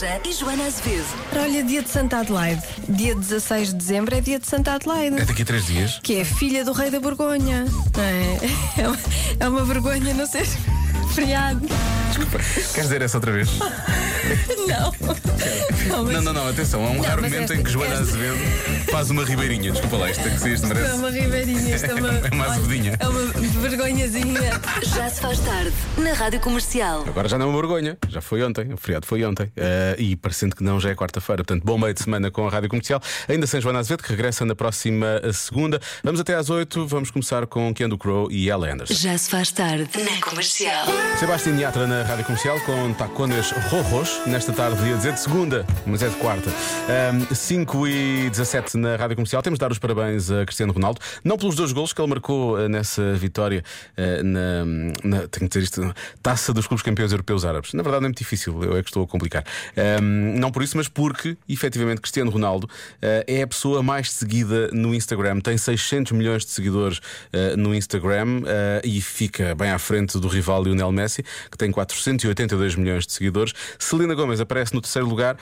Beja e Joana Azevedo. Olha, dia de Santa Adelaide. Dia 16 de dezembro é dia de Santa Adelaide. É daqui a três dias. Que é filha do rei da Borgonha. Não É, é, uma, é uma vergonha não ser feriado. Desculpa. Queres dizer essa outra vez? Não. Não, mas Não, não, não, atenção. Há um Não, raro momento esta- em que Joana esta- Azevedo faz uma ribeirinha. Desculpa lá, isto é que se isto isto é merece. uma ribeirinha, isto é uma, É uma azedinha. É uma vergonhazinha. Já se faz tarde na Rádio Comercial. Agora já não é uma vergonha, já foi ontem, o feriado foi ontem. Eh, e parecendo que não, já é quarta-feira. Portanto, bom meio de semana com a Rádio Comercial. Ainda sem Joana Azevedo, que regressa na próxima eh, segunda. Vamos até às oito, vamos começar com Kendo Crow e Ella Anderson. Já se faz tarde na Comercial. Sebastião Yatra na Rádio Comercial com Tacones Rojos, nesta tarde, ia dizer de segunda, mas é de quarta. Ahm, 5 e 17 na Rádio Comercial. Temos de dar os parabéns a Cristiano Ronaldo, não pelos dois golos que ele marcou eh, nessa vitória eh, na, na- tenho que dizer isto, taça dos clubes campeões europeus árabes. Na verdade, não é muito difícil, eu é que estou a complicar. Ahm, não por isso, mas porque, efetivamente, Cristiano Ronaldo eh, é a pessoa mais seguida no Instagram, tem 600 milhões de seguidores eh, no Instagram e fica bem à frente do rival Lionel Messi, que tem 482 milhões de seguidores. Selena Gomez aparece no terceiro lugar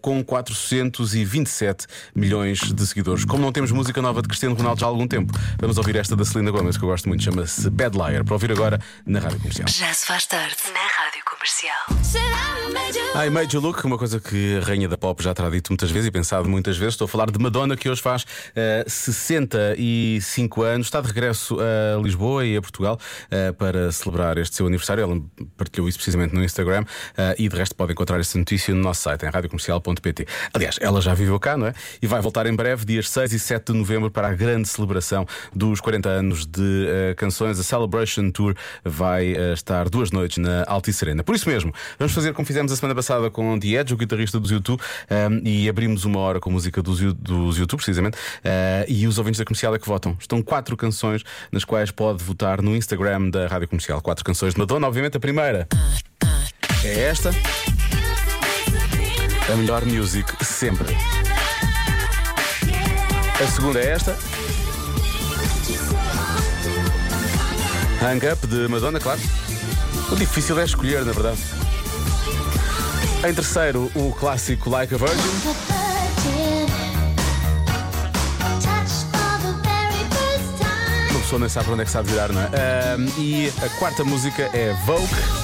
com 427 milhões de seguidores. Como não temos música nova de Cristiano Ronaldo já há algum tempo, vamos ouvir esta da Selena Gomez, que eu gosto muito, chama-se Bad Liar, para ouvir agora na Rádio Comercial. Já se faz tarde na Rádio Comercial. I Made You Look, uma coisa que a rainha da pop já terá dito muitas vezes e pensado muitas vezes. Estou a falar de Madonna, que hoje faz eh, 65 anos, está de regresso a Lisboa e a Portugal eh, para celebrar este seu aniversário. Ela partilhou isso precisamente no Instagram eh, e de resto pode encontrar essa notícia no nosso site, em radiocomercial.pt. Aliás, ela já viveu cá, não é? E vai voltar em breve, dias 6 e 7 de novembro, para a grande celebração dos 40 anos de eh, canções. A Celebration Tour vai eh, estar duas noites na Altice Arena. Por isso mesmo, vamos fazer como fizemos a semana passada com The Edge, o guitarrista dos YouTube, um, e abrimos uma hora com música dos, dos YouTube, precisamente, uh, e os ouvintes da comercial é que votam. Estão quatro canções nas quais pode votar no Instagram da Rádio Comercial. Quatro canções de Madonna, obviamente a primeira é esta. A melhor music sempre. A segunda é esta. Hang Up de Madonna, claro. O difícil é escolher, na verdade. Em terceiro, o clássico Like a Virgin. Uma pessoa nem sabe para onde é que sabe virar, não é? Ahm, e a quarta música é Vogue.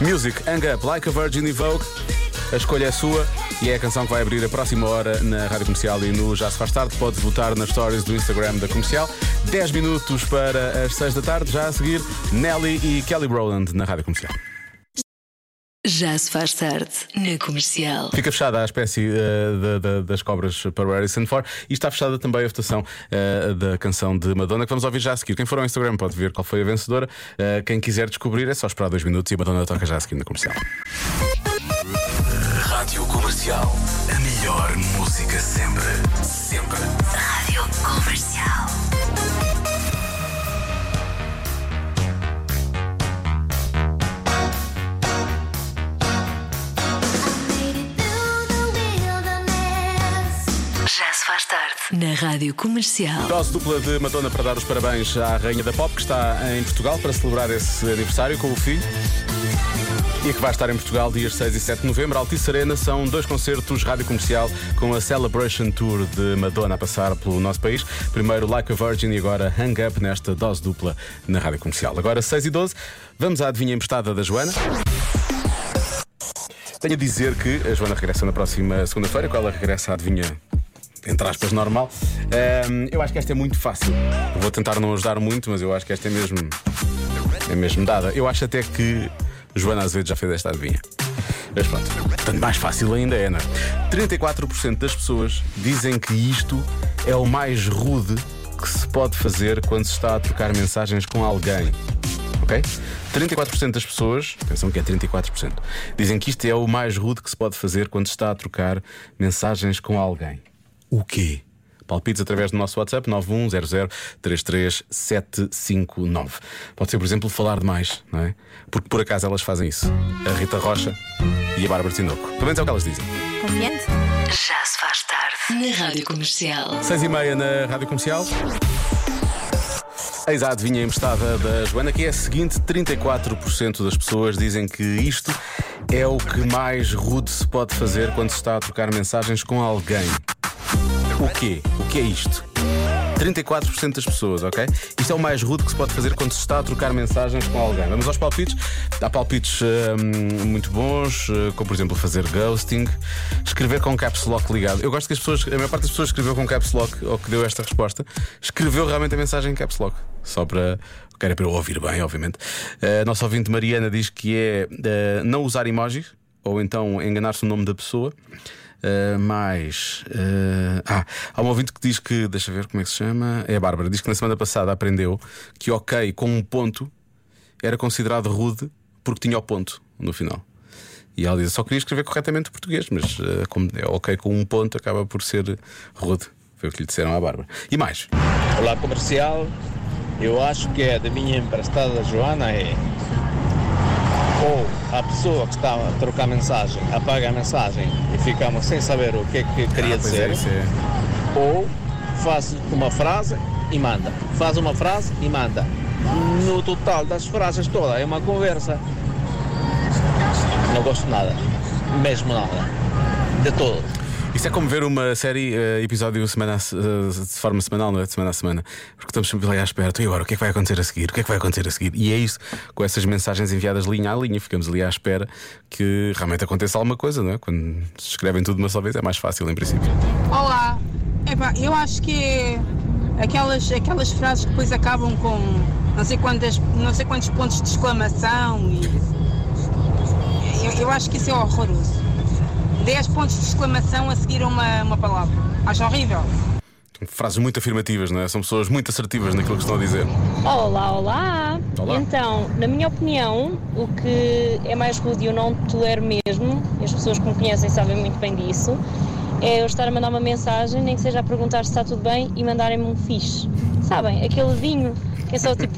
Music, Hang Up, Like a Virgin e Vogue. A escolha é sua e é a canção que vai abrir a próxima hora na Rádio Comercial e no Já Se Faz Tarde. Podes votar nas stories do Instagram da Comercial. 10 minutos para as 6 da tarde. Já a seguir, Nelly e Kelly Rowland na Rádio Comercial. Já se faz tarde na Comercial. Fica fechada a espécie eh, da- da- das cobras para o Harrison Ford e está fechada também a votação eh, da canção de Madonna que vamos ouvir já a seguir. Quem for ao Instagram pode ver qual foi a vencedora. Eh, quem quiser descobrir é só esperar dois minutos e a Madonna toca já a seguir na comercial. Rádio Comercial. A melhor música sempre. Sempre. Rádio Comercial. Faz tarde na Rádio Comercial. Dose dupla de Madonna para dar os parabéns à Rainha da Pop que está em Portugal para celebrar esse aniversário com o filho. E que vai estar em Portugal dias 6 e 7 de novembro. Altice Arena são dois concertos rádio comercial com a Celebration Tour de Madonna a passar pelo nosso país. Primeiro Like a Virgin e agora Hang Up nesta dose dupla na rádio comercial. Agora 6 e 12, vamos à adivinha emprestada da Joana. Tenho a dizer que a Joana regressa na próxima segunda-feira, com ela regressa à adivinha. Entre aspas, normal. Ahm, eu acho que esta é muito fácil. Vou tentar não ajudar muito, mas eu acho que esta é mesmo. É mesmo dada. Eu acho até que Joana Azevedo já fez esta adivinha. Mas pronto, tanto mais fácil ainda é, não é? 34% das pessoas dizem que isto é o mais rude que se pode fazer quando se está a trocar mensagens com alguém. Ok? 34% das pessoas, atenção que é 34%, dizem que isto é o mais rude que se pode fazer quando se está a trocar mensagens com alguém. O quê? Palpites através do nosso WhatsApp 910033759. Pode ser, por exemplo, falar demais, não é? Porque por acaso elas fazem isso. A Rita Rocha e a Bárbara Tinoco. Pelo menos é o que elas dizem. Confiante? Já se faz tarde na Rádio Comercial. Seis e meia na Rádio Comercial. Eis a adivinha emprestada da Joana, que é a seguinte: 34% das pessoas dizem que isto é o que mais rude se pode fazer quando se está a trocar mensagens com alguém. O quê? O que é isto? 34% das pessoas, ok? Isto é o mais rude que se pode fazer quando se está a trocar mensagens com alguém. Vamos aos palpites. Há palpites hum, muito bons, eh, como por exemplo fazer ghosting, escrever com caps lock ligado. Eu gosto que as pessoas, a maior parte das pessoas escreveu com caps lock ou que deu esta resposta, escreveu realmente a mensagem em caps lock. Só para. Que era para eu ouvir bem, obviamente. A nossa ouvinte Mariana diz que é eh, não usar emojis ou então enganar-se no nome da pessoa. Uh, mais. uh, ah, há um ouvinte que diz que. Deixa ver como é que se chama. É a Bárbara. Diz que na semana passada aprendeu que ok com um ponto era considerado rude porque tinha o ponto no final. E ela diz: só queria escrever corretamente o português, mas uh, como é ok com um ponto acaba por ser rude. Foi o que lhe disseram à Bárbara. E mais? Olá comercial, eu acho que a da minha emprestada Joana é ou a pessoa que está a trocar mensagem apaga a mensagem e ficamos sem saber o que é que queria Ah, pois dizer, é, é. ou faz uma frase e manda, faz uma frase e manda. No total das frases toda é uma conversa. Não gosto nada, mesmo nada, de todo. Isso é como ver uma série, eh, episódio semana eh, de forma semanal, não é? De semana a semana. Porque estamos sempre ali à espera. "Então, E agora, o que é que vai acontecer a seguir? O que é que vai acontecer a seguir? E é isso, com essas mensagens enviadas linha a linha, ficamos ali à espera que realmente aconteça alguma coisa, não é? Quando se escrevem tudo de uma só vez é mais fácil, em princípio. Olá, Epá, eu acho que aquelas, aquelas frases que depois acabam com não sei, quantas, não sei quantos pontos de exclamação e eu, eu acho que isso é horroroso. 10 pontos de exclamação a seguir a uma, uma palavra. Acho horrível. Frases muito afirmativas, não é? São pessoas muito assertivas naquilo que estão a dizer. Olá, olá! Olá. Então, na minha opinião, o que é mais rude e eu não tolero mesmo, e as pessoas que me conhecem sabem muito bem disso, é eu estar a mandar uma mensagem, nem que seja a perguntar se está tudo bem e mandarem-me um fixe. Sabem? Aquele vinho que é só tipo.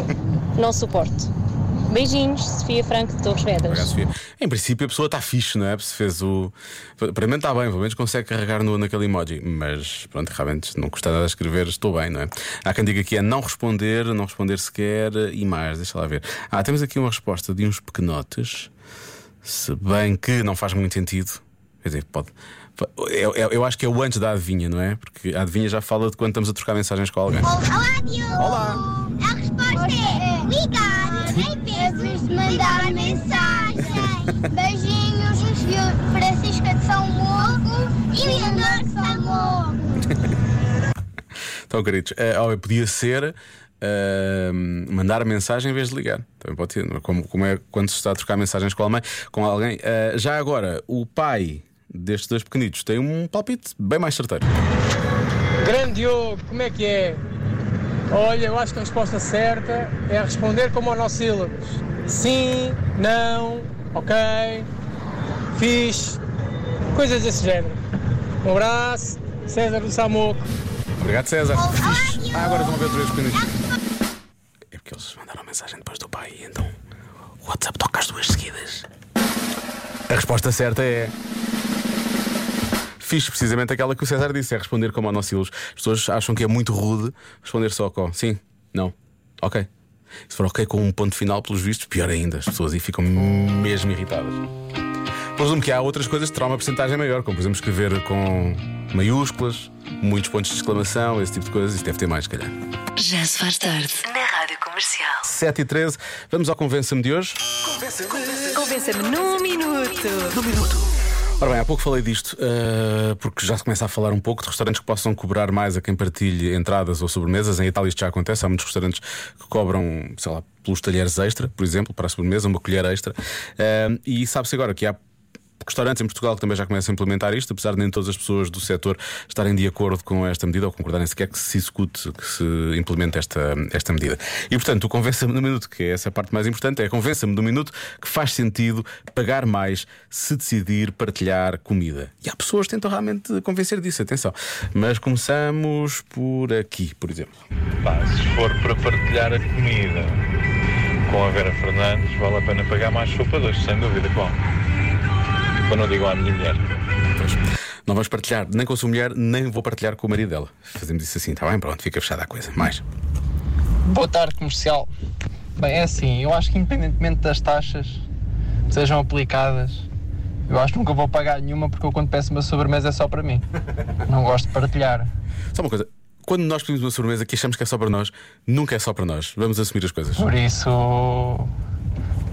não suporto. Beijinhos, Sofia Franco de Torres Obrigado, Vedras. Sofia. Em princípio, a pessoa está fixe, não é? Se fez o. Para mim está bem, pelo menos consegue carregar no, naquele emoji. Mas pronto, realmente não custa nada escrever, estou bem, não é? Há quem diga que é não responder, não responder sequer e mais, deixa lá ver. Ah, temos aqui uma resposta de uns pequenotes, se bem que não faz muito sentido. Quer dizer, pode. Eu, eu- eu acho que é o antes da adivinha, não é? Porque a adivinha já fala de quando estamos a trocar mensagens com alguém. Olá, Diogo! Olá! A resposta é ligar, de mandar mensagem. Beijinhos, Francisca de São Mogo e Leonor de São Mogo. Então, queridos, oh, podia ser eh, mandar mensagem em vez de ligar. Também pode ser, é? como, como é quando se está a trocar mensagens com alguém. Com alguém. Eh, já agora, o pai destes dois pequenitos tem um palpite bem mais certeiro. Grande Diogo, como é que é? Olha, eu acho que a resposta certa é responder com monossílabos. Sim, não, ok, fixe, coisas desse género. Um abraço, César do Samoco. Obrigado, César. Ah, agora vão ver os pequenitos. É porque eles mandaram mensagem depois do pai, e então o WhatsApp toca as duas seguidas. A resposta certa é. Fiz precisamente aquela que o César disse: é responder com monossílabos. As pessoas acham que é muito rude responder só com sim, não, ok. Se for ok com um ponto final, pelos vistos, pior ainda. As pessoas aí ficam mesmo irritadas. Presumo que há outras coisas que terão uma porcentagem maior, como por exemplo escrever com maiúsculas, muitos pontos de exclamação, esse tipo de coisas. Isso deve ter mais, se calhar. Já se faz tarde. Na Rádio Comercial. 7 e 13, vamos ao Convença-me de hoje. Convença-me num minuto. Ora bem, há pouco falei disto, eh, porque já se começa a falar um pouco de restaurantes que possam cobrar mais a quem partilhe entradas ou sobremesas. Em Itália isto já acontece, há muitos restaurantes que cobram, sei lá, pelos talheres extra, por exemplo, para a sobremesa, uma colher extra. Eh, e sabe-se agora que há restaurantes em Portugal que também já começam a implementar isto, apesar de nem todas as pessoas do setor estarem de acordo com esta medida ou concordarem sequer que se execute, que se implemente esta, esta medida. E portanto, o convença-me no minuto, que é essa parte mais importante, é convença-me no minuto que faz sentido pagar mais se decidir partilhar comida. E há pessoas que tentam realmente convencer disso, atenção. Mas começamos por aqui, por exemplo. Pá, se for para partilhar a comida com a Vera Fernandes, vale a pena pagar mais sopa dois, sem dúvida. Quando não digo à minha mulher. Pois. Não vamos partilhar nem com a sua mulher, nem vou partilhar com o marido dela. Fazemos isso assim, está bem? Pronto, fica fechada a coisa. Mais. Boa tarde, comercial. Bem, é assim, eu acho que independentemente das taxas que sejam aplicadas, eu acho que nunca vou pagar nenhuma porque eu quando peço uma sobremesa é só para mim. Não gosto de partilhar. Só uma coisa. Quando nós pedimos uma sobremesa que achamos que é só para nós, nunca é só para nós. Vamos assumir as coisas. Por isso,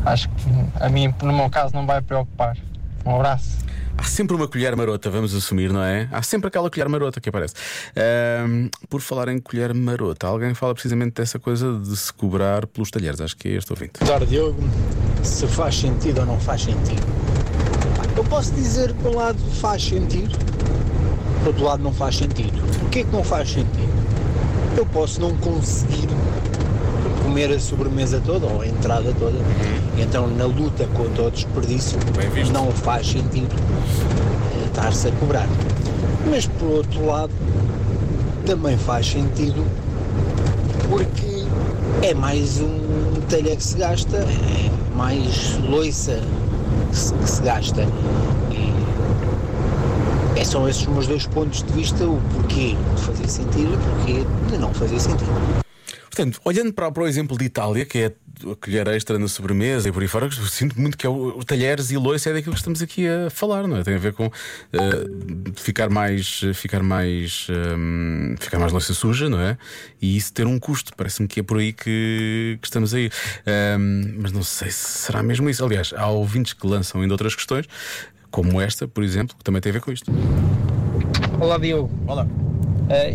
acho que a mim, no meu caso, não vai preocupar. Um abraço. Há sempre uma colher marota, vamos assumir, não é? Há sempre aquela colher marota que aparece. Ahm, por falar em colher marota, alguém fala precisamente dessa coisa de se cobrar pelos talheres. Acho que é este ouvinte. Boa tarde, Diogo. Se faz sentido ou não faz sentido. Eu posso dizer que, por um lado, faz sentido, por outro lado, não faz sentido. Porquê que não faz sentido? Eu posso não conseguir comer a sobremesa toda ou a entrada toda. Então, na luta contra o desperdício, não faz sentido eh, estar-se a cobrar. Mas, por outro lado, também faz sentido porque é mais um talher que se gasta, é mais loiça que se, que se gasta. E é, são esses os meus dois pontos de vista, o porquê de fazer sentido e o porquê de não fazer sentido. Portanto, olhando para, para o exemplo de Itália, que é a colher extra na sobremesa e por aí fora, eu sinto muito que é o, o talheres e loiça é daquilo que estamos aqui a falar, não é? Tem a ver com eh, ficar mais. Ficar mais. ehm, ficar mais louça suja, não é? E isso ter um custo. Parece-me que é por aí que, que estamos aí. Ehm, mas não sei se será mesmo isso. Aliás, há ouvintes que lançam ainda outras questões, como esta, por exemplo, que também tem a ver com isto. Olá Diogo. Olá.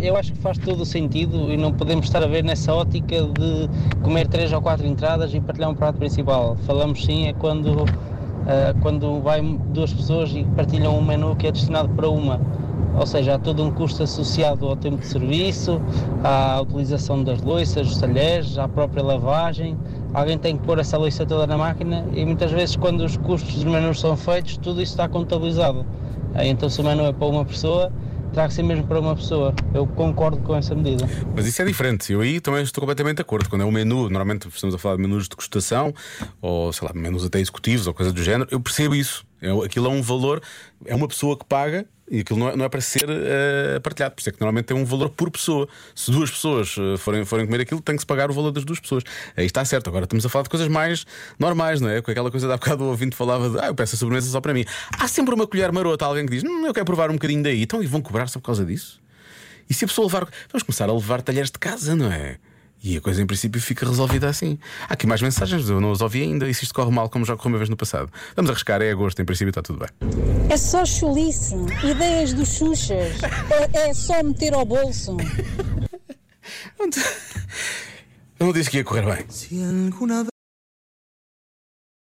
Eu acho que faz todo o sentido e não podemos estar a ver nessa ótica de comer três ou quatro entradas e partilhar um prato principal. Falamos sim é quando, eh, quando vai duas pessoas e partilham um menu que é destinado para uma. Ou seja, há todo um custo associado ao tempo de serviço, à utilização das loiças, dos talheres, à própria lavagem. Alguém tem que pôr essa loiça toda na máquina e muitas vezes quando os custos dos menus são feitos, tudo isso está contabilizado. Eh, Então se o menu é para uma pessoa, terá que ser mesmo para uma pessoa. Eu concordo com essa medida. Mas isso é diferente. Eu aí também estou completamente de acordo. Quando é um menu, normalmente estamos a falar de menus de degustação, ou sei lá, menus até executivos ou coisa do género, eu percebo isso. É, aquilo é um valor, é uma pessoa que paga e aquilo não é, não é para ser eh, partilhado. Por isso é que normalmente tem um valor por pessoa. Se duas pessoas eh, forem, forem comer aquilo, tem que se pagar o valor das duas pessoas. Aí está certo. Agora estamos a falar de coisas mais normais, não é? Com aquela coisa há bocado o ouvinte falava de ah, eu peço a sobremesa só para mim. Há sempre uma colher marota, alguém que diz, hum, eu quero provar um bocadinho daí. Então, e vão cobrar só por causa disso? E se a pessoa levar. Vamos começar a levar talheres de casa, não é? E a coisa em princípio fica resolvida assim. Há aqui mais mensagens, eu não as ouvi ainda. E se isto corre mal, como já correu uma vez no passado? Vamos arriscar, é agosto, em princípio está tudo bem. É só chulice, ideias dos xuxas. É, é só meter ao bolso. Eu não disse que ia correr bem.